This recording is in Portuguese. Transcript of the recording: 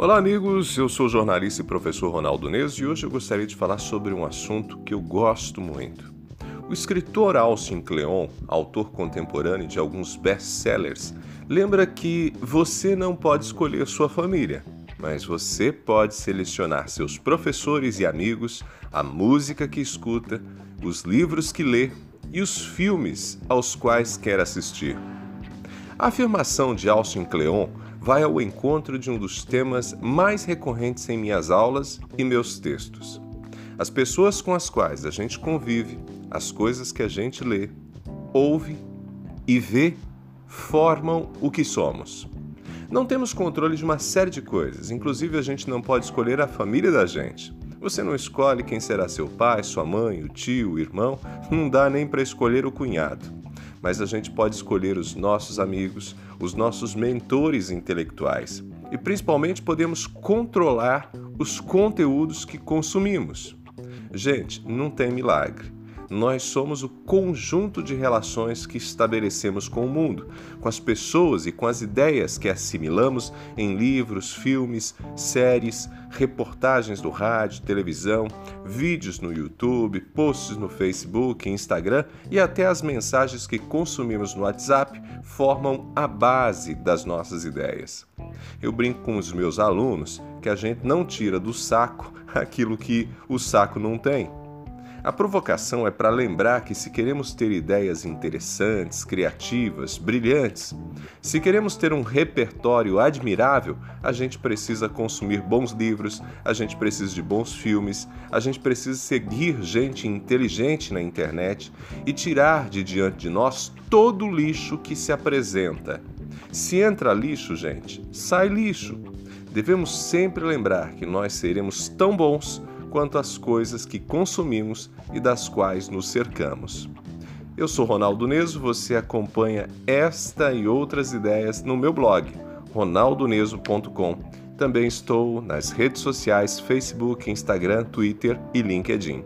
Olá, amigos. Eu sou o jornalista e professor Ronaldo Neso e hoje eu gostaria de falar sobre um assunto que eu gosto muito. O escritor Alcin Cleon, autor contemporâneo de alguns best-sellers, lembra que você não pode escolher sua família, mas você pode selecionar seus professores e amigos, a música que escuta, os livros que lê e os filmes aos quais quer assistir. A afirmação de Alcin Cleon vai ao encontro de um dos temas mais recorrentes em minhas aulas e meus textos. As pessoas com as quais a gente convive, as coisas que a gente lê, ouve e vê formam o que somos. Não temos controle de uma série de coisas, inclusive a gente não pode escolher a família da gente. Você não escolhe quem será seu pai, sua mãe, o tio, o irmão, não dá nem para escolher o cunhado mas a gente pode escolher os nossos amigos, os nossos mentores intelectuais e principalmente podemos controlar os conteúdos que consumimos. Gente, não tem milagre nós somos o conjunto de relações que estabelecemos com o mundo, com as pessoas e com as ideias que assimilamos em livros, filmes, séries, reportagens do rádio, televisão, vídeos no YouTube, posts no Facebook, Instagram e até as mensagens que consumimos no WhatsApp formam a base das nossas ideias. Eu brinco com os meus alunos que a gente não tira do saco aquilo que o saco não tem. A provocação é para lembrar que, se queremos ter ideias interessantes, criativas, brilhantes, se queremos ter um repertório admirável, a gente precisa consumir bons livros, a gente precisa de bons filmes, a gente precisa seguir gente inteligente na internet e tirar de diante de nós todo o lixo que se apresenta. Se entra lixo, gente, sai lixo. Devemos sempre lembrar que nós seremos tão bons quanto às coisas que consumimos e das quais nos cercamos. Eu sou Ronaldo Neso, você acompanha esta e outras ideias no meu blog, ronaldoneso.com. Também estou nas redes sociais Facebook, Instagram, Twitter e LinkedIn.